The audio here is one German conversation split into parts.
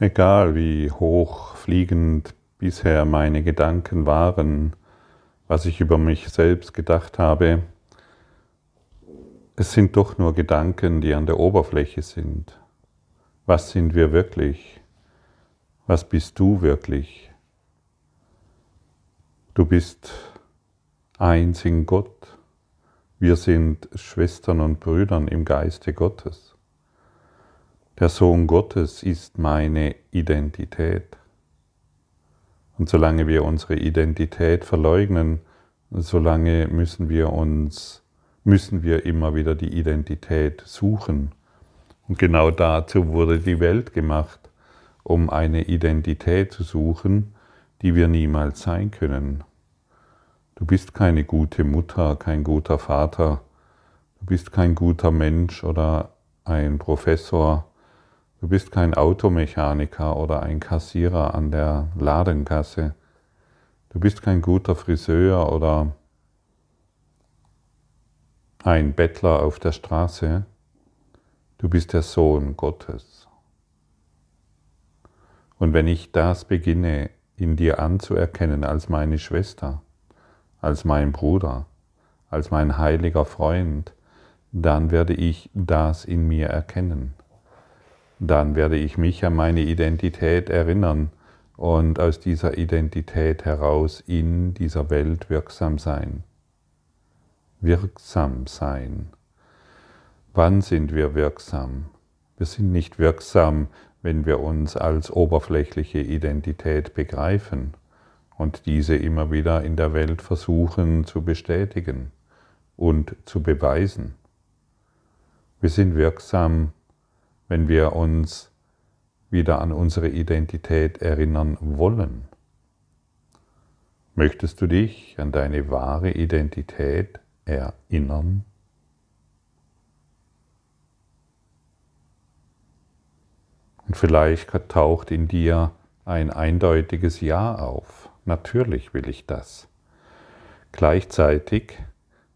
Egal wie hochfliegend bisher meine Gedanken waren, was ich über mich selbst gedacht habe, es sind doch nur Gedanken, die an der Oberfläche sind. Was sind wir wirklich? Was bist du wirklich? Du bist eins in Gott. Wir sind Schwestern und Brüdern im Geiste Gottes. Der Sohn Gottes ist meine Identität. Und solange wir unsere Identität verleugnen, solange müssen wir uns, müssen wir immer wieder die Identität suchen. Und genau dazu wurde die Welt gemacht, um eine Identität zu suchen, die wir niemals sein können. Du bist keine gute Mutter, kein guter Vater, du bist kein guter Mensch oder ein Professor, Du bist kein Automechaniker oder ein Kassierer an der Ladenkasse. Du bist kein guter Friseur oder ein Bettler auf der Straße. Du bist der Sohn Gottes. Und wenn ich das beginne in dir anzuerkennen als meine Schwester, als mein Bruder, als mein heiliger Freund, dann werde ich das in mir erkennen dann werde ich mich an meine Identität erinnern und aus dieser Identität heraus in dieser Welt wirksam sein. Wirksam sein. Wann sind wir wirksam? Wir sind nicht wirksam, wenn wir uns als oberflächliche Identität begreifen und diese immer wieder in der Welt versuchen zu bestätigen und zu beweisen. Wir sind wirksam, wenn wir uns wieder an unsere Identität erinnern wollen. Möchtest du dich an deine wahre Identität erinnern? Und vielleicht taucht in dir ein eindeutiges Ja auf. Natürlich will ich das. Gleichzeitig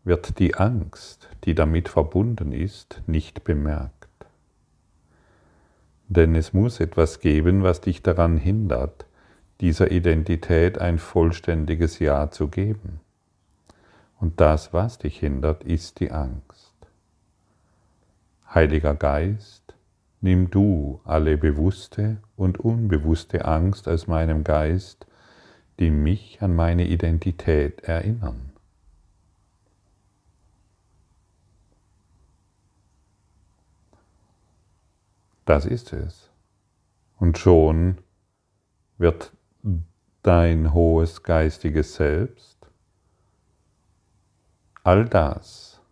wird die Angst, die damit verbunden ist, nicht bemerkt. Denn es muss etwas geben, was dich daran hindert, dieser Identität ein vollständiges Ja zu geben. Und das, was dich hindert, ist die Angst. Heiliger Geist, nimm du alle bewusste und unbewusste Angst aus meinem Geist, die mich an meine Identität erinnern. Das ist es. Und schon wird dein hohes geistiges Selbst all das,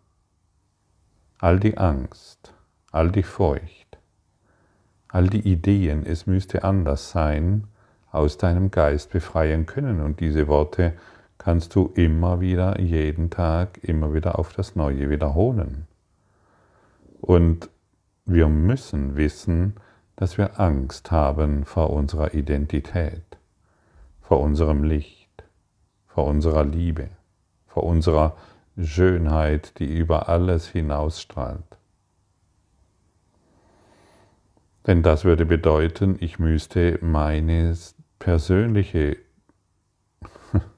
all die Angst, all die Furcht, all die Ideen, es müsste anders sein, aus deinem Geist befreien können. Und diese Worte kannst du immer wieder, jeden Tag, immer wieder auf das Neue wiederholen. Und wir müssen wissen, dass wir Angst haben vor unserer Identität, vor unserem Licht, vor unserer Liebe, vor unserer Schönheit, die über alles hinausstrahlt. Denn das würde bedeuten, ich müsste meine persönliche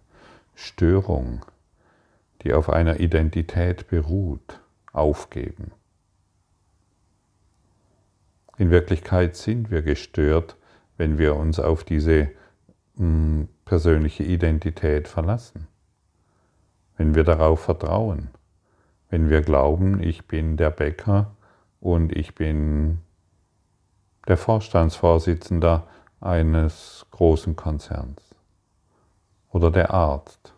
Störung, die auf einer Identität beruht, aufgeben. In Wirklichkeit sind wir gestört, wenn wir uns auf diese hm, persönliche Identität verlassen. Wenn wir darauf vertrauen. Wenn wir glauben, ich bin der Bäcker und ich bin der Vorstandsvorsitzender eines großen Konzerns oder der Arzt,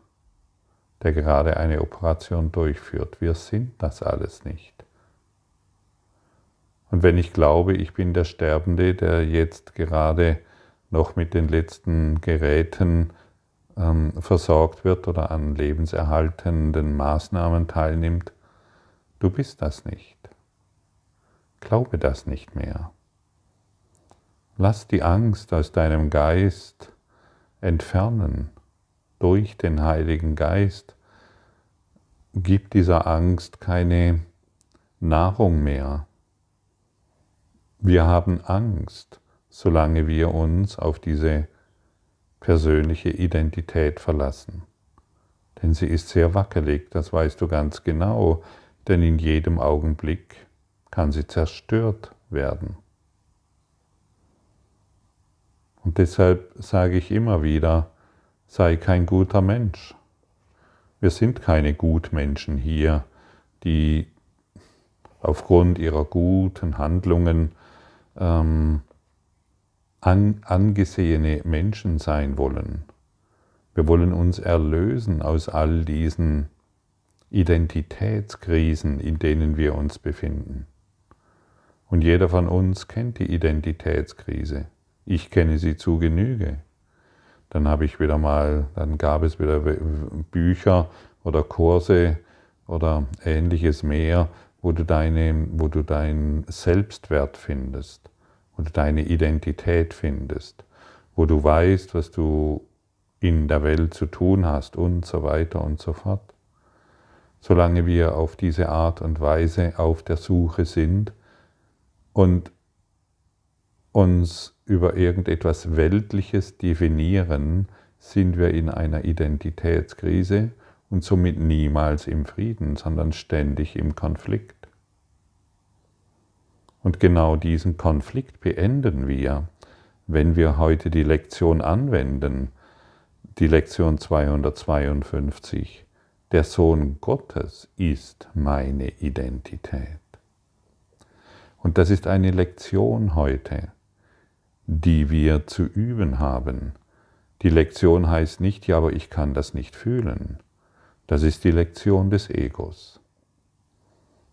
der gerade eine Operation durchführt. Wir sind das alles nicht. Und wenn ich glaube, ich bin der Sterbende, der jetzt gerade noch mit den letzten Geräten ähm, versorgt wird oder an lebenserhaltenden Maßnahmen teilnimmt, du bist das nicht. Glaube das nicht mehr. Lass die Angst aus deinem Geist entfernen durch den Heiligen Geist. Gib dieser Angst keine Nahrung mehr, wir haben Angst, solange wir uns auf diese persönliche Identität verlassen. Denn sie ist sehr wackelig, das weißt du ganz genau, denn in jedem Augenblick kann sie zerstört werden. Und deshalb sage ich immer wieder, sei kein guter Mensch. Wir sind keine Gutmenschen hier, die aufgrund ihrer guten Handlungen ähm, an, angesehene Menschen sein wollen. Wir wollen uns erlösen aus all diesen Identitätskrisen, in denen wir uns befinden. Und jeder von uns kennt die Identitätskrise. Ich kenne sie zu Genüge. Dann habe ich wieder mal, dann gab es wieder Bücher oder Kurse oder ähnliches mehr, wo du, deine, wo du deinen Selbstwert findest, wo du deine Identität findest, wo du weißt, was du in der Welt zu tun hast und so weiter und so fort. Solange wir auf diese Art und Weise auf der Suche sind und uns über irgendetwas Weltliches definieren, sind wir in einer Identitätskrise und somit niemals im Frieden, sondern ständig im Konflikt. Und genau diesen Konflikt beenden wir, wenn wir heute die Lektion anwenden, die Lektion 252. Der Sohn Gottes ist meine Identität. Und das ist eine Lektion heute, die wir zu üben haben. Die Lektion heißt nicht, ja, aber ich kann das nicht fühlen. Das ist die Lektion des Egos.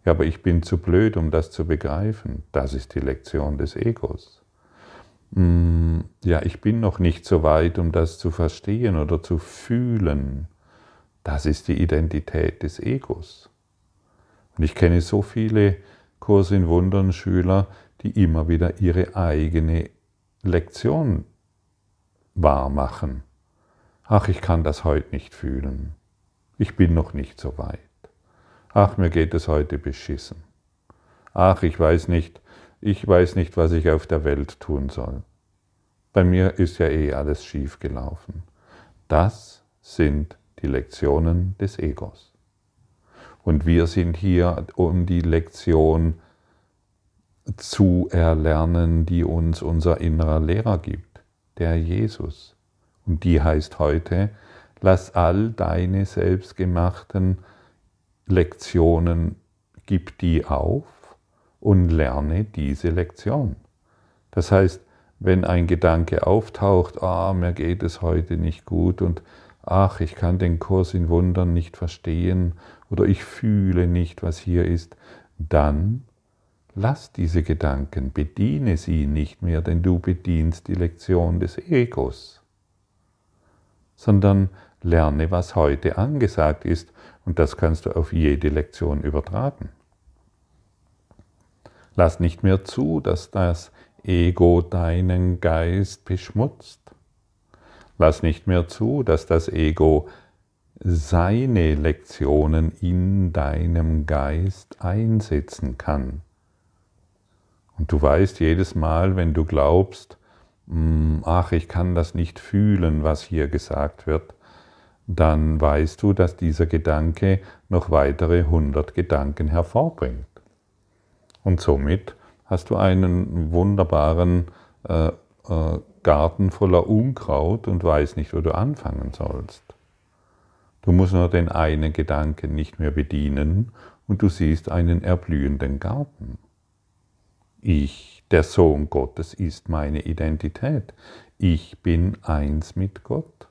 Ja, aber ich bin zu blöd, um das zu begreifen. Das ist die Lektion des Egos. Mm, ja, ich bin noch nicht so weit, um das zu verstehen oder zu fühlen. Das ist die Identität des Egos. Und ich kenne so viele Kurs in Wundern Schüler, die immer wieder ihre eigene Lektion wahrmachen. Ach, ich kann das heute nicht fühlen. Ich bin noch nicht so weit. Ach, mir geht es heute beschissen. Ach, ich weiß nicht, ich weiß nicht, was ich auf der Welt tun soll. Bei mir ist ja eh alles schief gelaufen. Das sind die Lektionen des Egos. Und wir sind hier, um die Lektion zu erlernen, die uns unser innerer Lehrer gibt, der Jesus. Und die heißt heute, lass all deine selbstgemachten Lektionen, gib die auf und lerne diese Lektion. Das heißt, wenn ein Gedanke auftaucht, ah, mir geht es heute nicht gut und ach, ich kann den Kurs in Wundern nicht verstehen oder ich fühle nicht, was hier ist, dann lass diese Gedanken, bediene sie nicht mehr, denn du bedienst die Lektion des Egos, sondern lerne, was heute angesagt ist und das kannst du auf jede Lektion übertragen. Lass nicht mehr zu, dass das Ego deinen Geist beschmutzt. Lass nicht mehr zu, dass das Ego seine Lektionen in deinem Geist einsetzen kann. Und du weißt jedes Mal, wenn du glaubst, hm, ach, ich kann das nicht fühlen, was hier gesagt wird, dann weißt du, dass dieser Gedanke noch weitere 100 Gedanken hervorbringt. Und somit hast du einen wunderbaren äh, äh, Garten voller Unkraut und weißt nicht, wo du anfangen sollst. Du musst nur den einen Gedanken nicht mehr bedienen und du siehst einen erblühenden Garten. Ich, der Sohn Gottes, ist meine Identität. Ich bin eins mit Gott.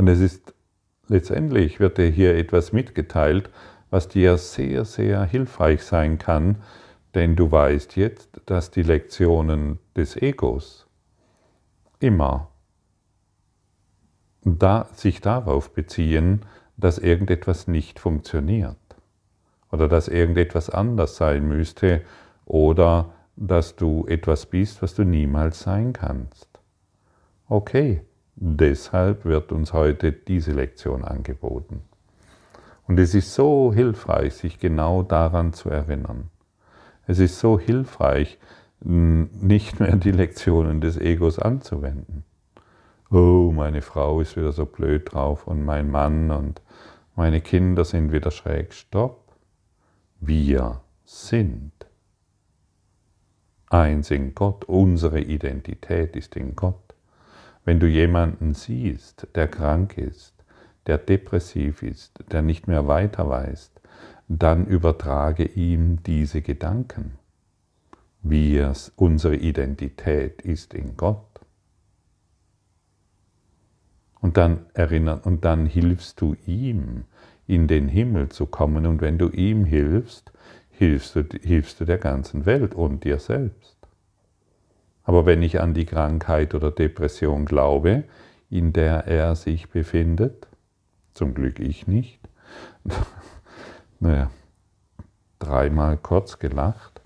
Und es ist letztendlich, wird dir hier etwas mitgeteilt, was dir sehr, sehr hilfreich sein kann, denn du weißt jetzt, dass die Lektionen des Egos immer da, sich darauf beziehen, dass irgendetwas nicht funktioniert oder dass irgendetwas anders sein müsste oder dass du etwas bist, was du niemals sein kannst. Okay, Deshalb wird uns heute diese Lektion angeboten. Und es ist so hilfreich, sich genau daran zu erinnern. Es ist so hilfreich, nicht mehr die Lektionen des Egos anzuwenden. Oh, meine Frau ist wieder so blöd drauf und mein Mann und meine Kinder sind wieder schräg. Stopp. Wir sind eins in Gott. Unsere Identität ist in Gott. Wenn du jemanden siehst, der krank ist, der depressiv ist, der nicht mehr weiter weiß, dann übertrage ihm diese Gedanken. Wir, unsere Identität ist in Gott. Und dann erinnern, und dann hilfst du ihm, in den Himmel zu kommen. Und wenn du ihm hilfst, hilfst du, hilfst du der ganzen Welt und dir selbst. Aber wenn ich an die Krankheit oder Depression glaube, in der er sich befindet, zum Glück ich nicht, naja, dreimal kurz gelacht,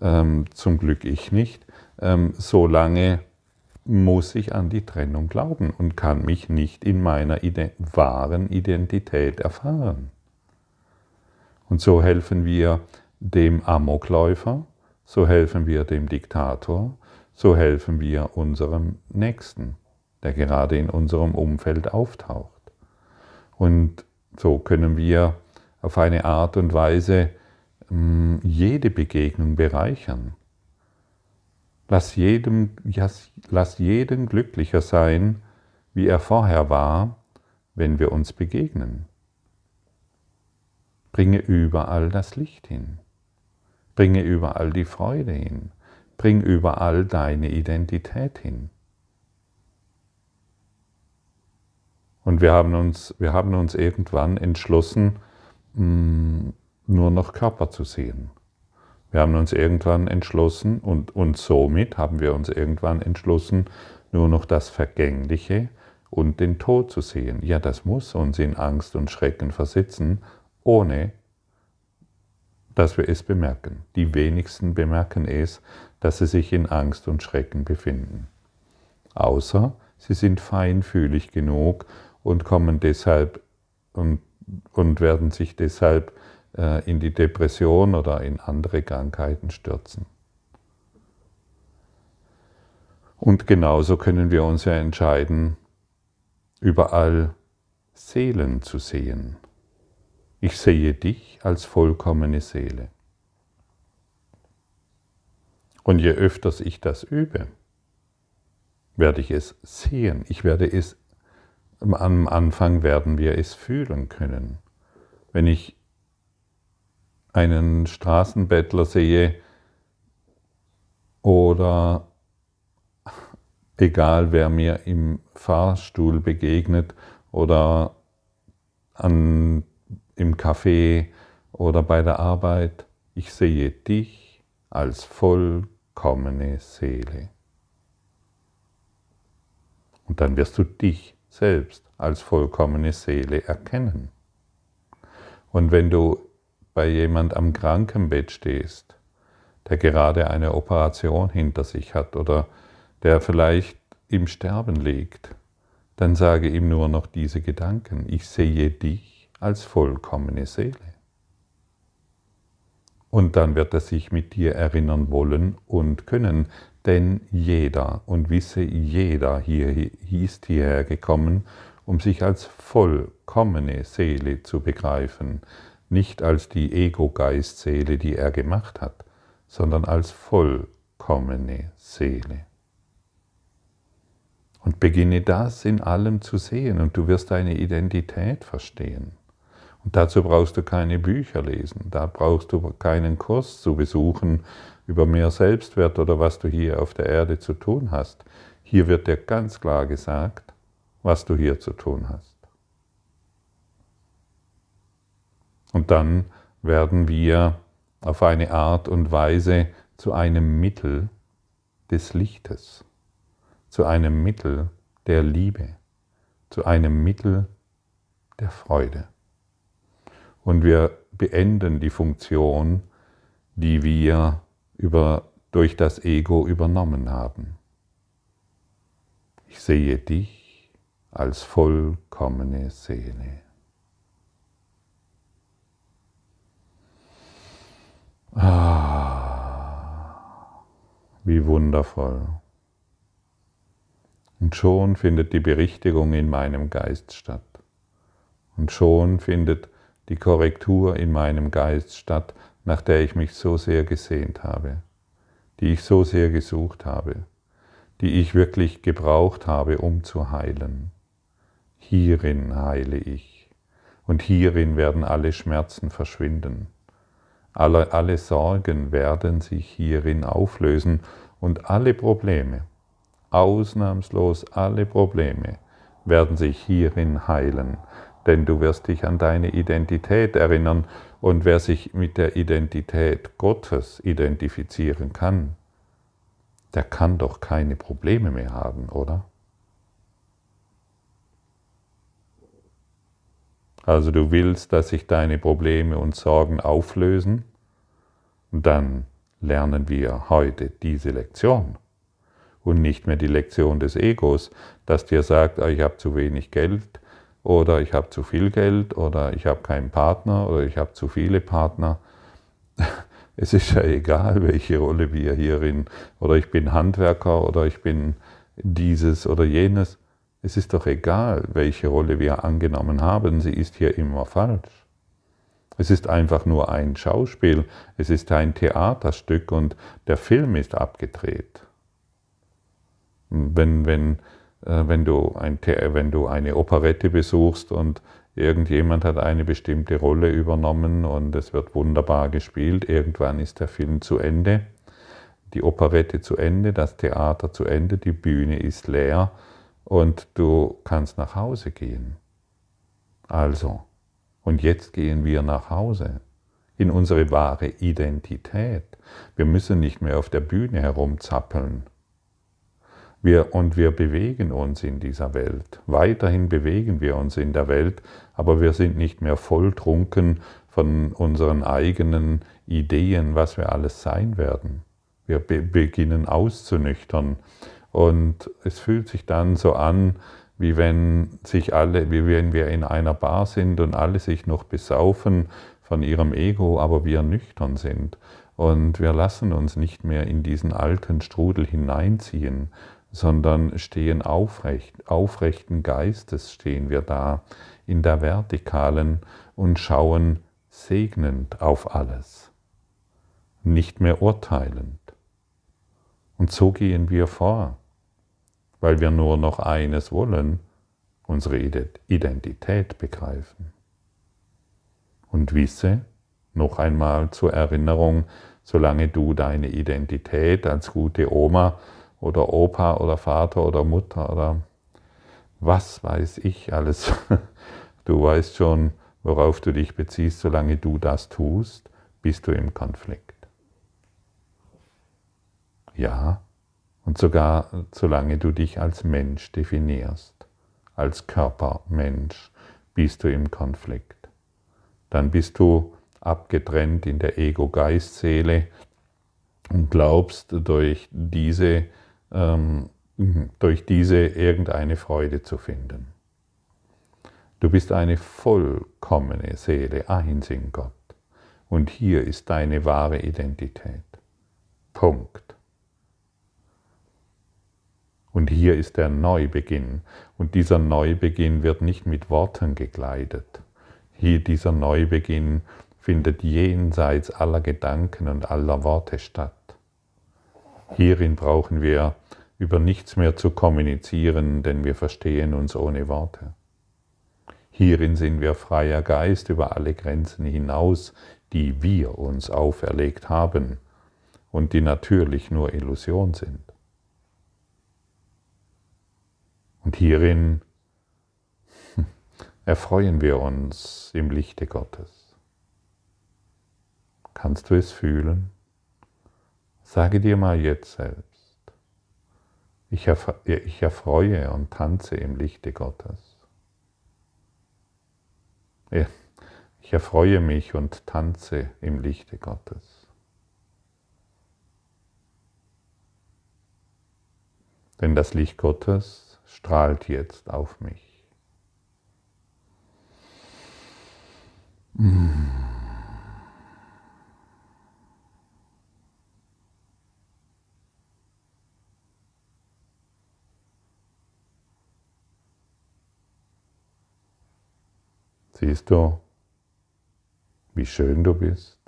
ähm, zum Glück ich nicht, ähm, solange muss ich an die Trennung glauben und kann mich nicht in meiner Ident wahren Identität erfahren. Und so helfen wir dem Amokläufer, so helfen wir dem Diktator, so helfen wir unserem Nächsten, der gerade in unserem Umfeld auftaucht. Und so können wir auf eine Art und Weise hm, jede Begegnung bereichern. Lass, jedem, lass jeden glücklicher sein, wie er vorher war, wenn wir uns begegnen. Bringe überall das Licht hin. Bringe überall die Freude hin. Bring überall deine Identität hin. Und wir haben uns, wir haben uns irgendwann entschlossen, mm, nur noch Körper zu sehen. Wir haben uns irgendwann entschlossen und, und somit haben wir uns irgendwann entschlossen, nur noch das Vergängliche und den Tod zu sehen. Ja, das muss uns in Angst und Schrecken versetzen, ohne dass wir es bemerken. Die wenigsten bemerken es, dass sie sich in Angst und Schrecken befinden. Außer sie sind feinfühlig genug und kommen deshalb und, und werden sich deshalb äh, in die Depression oder in andere Krankheiten stürzen. Und genauso können wir uns ja entscheiden, überall Seelen zu sehen. Ich sehe dich als vollkommene Seele. Und je öfters ich das übe, werde ich es sehen. Ich werde es, am Anfang werden wir es fühlen können. Wenn ich einen Straßenbettler sehe oder egal wer mir im Fahrstuhl begegnet oder an, im Café oder bei der Arbeit, ich sehe dich als vollkommene Seele. Und dann wirst du dich selbst als vollkommene Seele erkennen. Und wenn du bei jemand am Krankenbett stehst, der gerade eine Operation hinter sich hat oder der vielleicht im Sterben liegt, dann sage ihm nur noch diese Gedanken. Ich sehe dich als vollkommene Seele. Und dann wird er sich mit dir erinnern wollen und können, denn jeder und wisse jeder hier ist hierher gekommen, um sich als vollkommene Seele zu begreifen, nicht als die Ego-Geist-Seele, die er gemacht hat, sondern als vollkommene Seele. Und beginne das in allem zu sehen und du wirst deine Identität verstehen. Und dazu brauchst du keine Bücher lesen, da brauchst du keinen Kurs zu besuchen über mehr Selbstwert oder was du hier auf der Erde zu tun hast. Hier wird dir ganz klar gesagt, was du hier zu tun hast. Und dann werden wir auf eine Art und Weise zu einem Mittel des Lichtes, zu einem Mittel der Liebe, zu einem Mittel der Freude. Und wir beenden die Funktion, die wir über, durch das Ego übernommen haben. Ich sehe dich als vollkommene Seele. Ah, wie wundervoll. Und schon findet die Berichtigung in meinem Geist statt. Und schon findet die Korrektur in meinem Geist statt, nach der ich mich so sehr gesehnt habe, die ich so sehr gesucht habe, die ich wirklich gebraucht habe, um zu heilen. Hierin heile ich und hierin werden alle Schmerzen verschwinden. Alle, alle Sorgen werden sich hierin auflösen und alle Probleme, ausnahmslos alle Probleme, werden sich hierin heilen, denn du wirst dich an deine Identität erinnern und wer sich mit der Identität Gottes identifizieren kann, der kann doch keine Probleme mehr haben, oder? Also du willst, dass sich deine Probleme und Sorgen auflösen, dann lernen wir heute diese Lektion und nicht mehr die Lektion des Egos, das dir sagt, ah, ich habe zu wenig Geld oder ich habe zu viel Geld oder ich habe keinen Partner oder ich habe zu viele Partner. Es ist ja egal, welche Rolle wir hierin, oder ich bin Handwerker oder ich bin dieses oder jenes. Es ist doch egal, welche Rolle wir angenommen haben, sie ist hier immer falsch. Es ist einfach nur ein Schauspiel, es ist ein Theaterstück und der Film ist abgedreht. Wenn, wenn, wenn, du ein, wenn du eine Operette besuchst und irgendjemand hat eine bestimmte Rolle übernommen und es wird wunderbar gespielt, irgendwann ist der Film zu Ende, die Operette zu Ende, das Theater zu Ende, die Bühne ist leer und du kannst nach Hause gehen. Also, und jetzt gehen wir nach Hause in unsere wahre Identität. Wir müssen nicht mehr auf der Bühne herumzappeln. Wir, und wir bewegen uns in dieser Welt. Weiterhin bewegen wir uns in der Welt, aber wir sind nicht mehr volltrunken von unseren eigenen Ideen, was wir alles sein werden. Wir be beginnen auszunüchtern. Und es fühlt sich dann so an, wie wenn sich alle, wie wenn wir in einer Bar sind und alle sich noch besaufen von ihrem Ego, aber wir nüchtern sind. Und wir lassen uns nicht mehr in diesen alten Strudel hineinziehen, sondern stehen aufrecht, aufrechten Geistes stehen wir da in der Vertikalen und schauen segnend auf alles, nicht mehr urteilend. Und so gehen wir vor weil wir nur noch eines wollen, unsere Identität begreifen. Und wisse, noch einmal zur Erinnerung, solange du deine Identität als gute Oma oder Opa oder Vater oder Mutter oder was weiß ich alles, du weißt schon, worauf du dich beziehst, solange du das tust, bist du im Konflikt. Ja, und sogar solange du dich als Mensch definierst, als Körpermensch, bist du im Konflikt. Dann bist du abgetrennt in der Ego-Geist-Seele und glaubst durch diese, durch diese irgendeine Freude zu finden. Du bist eine vollkommene Seele, eins in Gott. Und hier ist deine wahre Identität. Punkt. Und hier ist der Neubeginn. Und dieser Neubeginn wird nicht mit Worten gekleidet. Hier dieser Neubeginn findet jenseits aller Gedanken und aller Worte statt. Hierin brauchen wir über nichts mehr zu kommunizieren, denn wir verstehen uns ohne Worte. Hierin sind wir freier Geist über alle Grenzen hinaus, die wir uns auferlegt haben und die natürlich nur Illusion sind. Und hierin erfreuen wir uns im Lichte Gottes. Kannst du es fühlen? Sage dir mal jetzt selbst, ich, erfreue und tanze im Lichte Gottes. Ich erfreue mich und tanze im Lichte Gottes. Denn das Licht Gottes strahlt jetzt auf mich. Siehst du, wie schön du bist?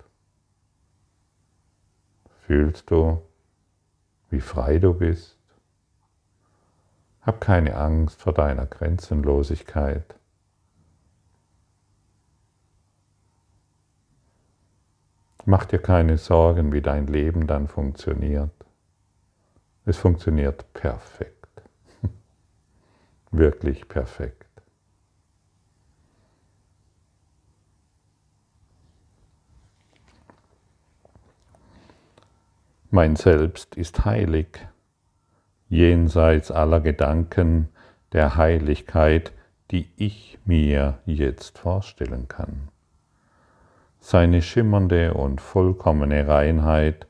Fühlst du, wie frei du bist? Hab keine Angst vor deiner Grenzenlosigkeit. Mach dir keine Sorgen, wie dein Leben dann funktioniert. Es funktioniert perfekt. Wirklich perfekt. Mein Selbst ist heilig, jenseits aller Gedanken der Heiligkeit, die ich mir jetzt vorstellen kann. Seine schimmernde und vollkommene Reinheit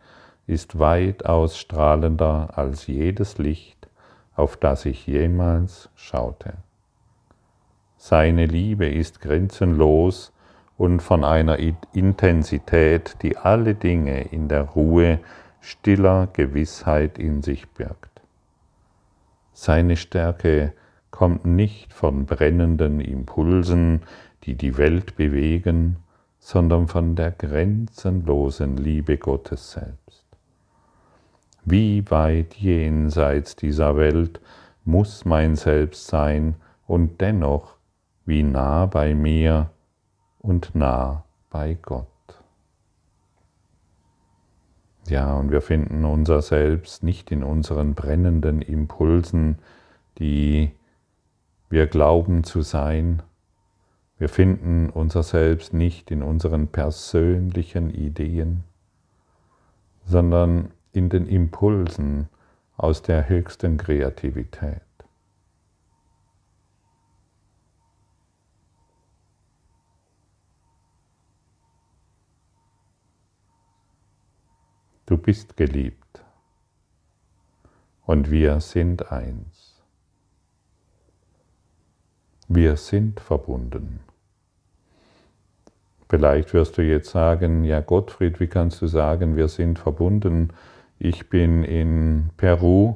ist weitaus strahlender als jedes Licht, auf das ich jemals schaute. Seine Liebe ist grenzenlos und von einer Intensität, die alle Dinge in der Ruhe stiller Gewissheit in sich birgt. Seine Stärke kommt nicht von brennenden Impulsen, die die Welt bewegen, sondern von der grenzenlosen Liebe Gottes selbst. Wie weit jenseits dieser Welt muss mein Selbst sein und dennoch wie nah bei mir und nah bei Gott. Ja, und wir finden unser Selbst nicht in unseren brennenden Impulsen, die wir glauben zu sein. Wir finden unser Selbst nicht in unseren persönlichen Ideen, sondern in den Impulsen aus der höchsten Kreativität. Du bist geliebt und wir sind eins. Wir sind verbunden. Vielleicht wirst du jetzt sagen, ja Gottfried, wie kannst du sagen, wir sind verbunden? Ich bin in Peru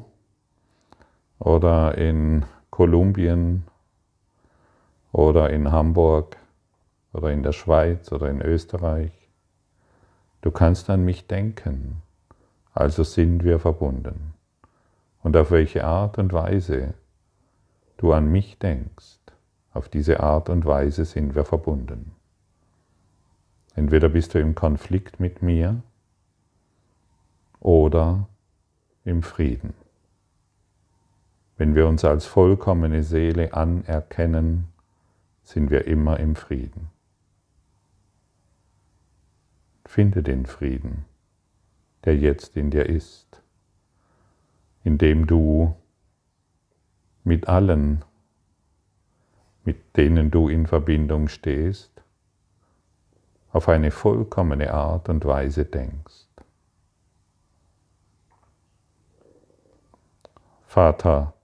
oder in Kolumbien oder in Hamburg oder in der Schweiz oder in Österreich. Du kannst an mich denken. Also sind wir verbunden. Und auf welche Art und Weise du an mich denkst, auf diese Art und Weise sind wir verbunden. Entweder bist du im Konflikt mit mir oder im Frieden. Wenn wir uns als vollkommene Seele anerkennen, sind wir immer im Frieden. Finde den Frieden der jetzt in dir ist, indem du mit allen, mit denen du in Verbindung stehst, auf eine vollkommene Art und Weise denkst. Vater,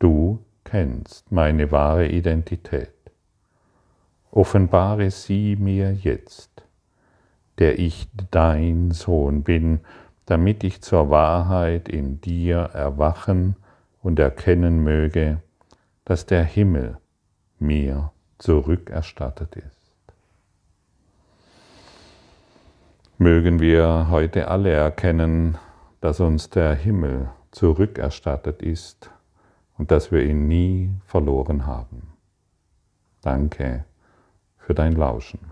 du kennst meine wahre Identität. Offenbare sie mir jetzt der ich dein Sohn bin, damit ich zur Wahrheit in dir erwachen und erkennen möge, dass der Himmel mir zurückerstattet ist. Mögen wir heute alle erkennen, dass uns der Himmel zurückerstattet ist und dass wir ihn nie verloren haben. Danke für dein Lauschen.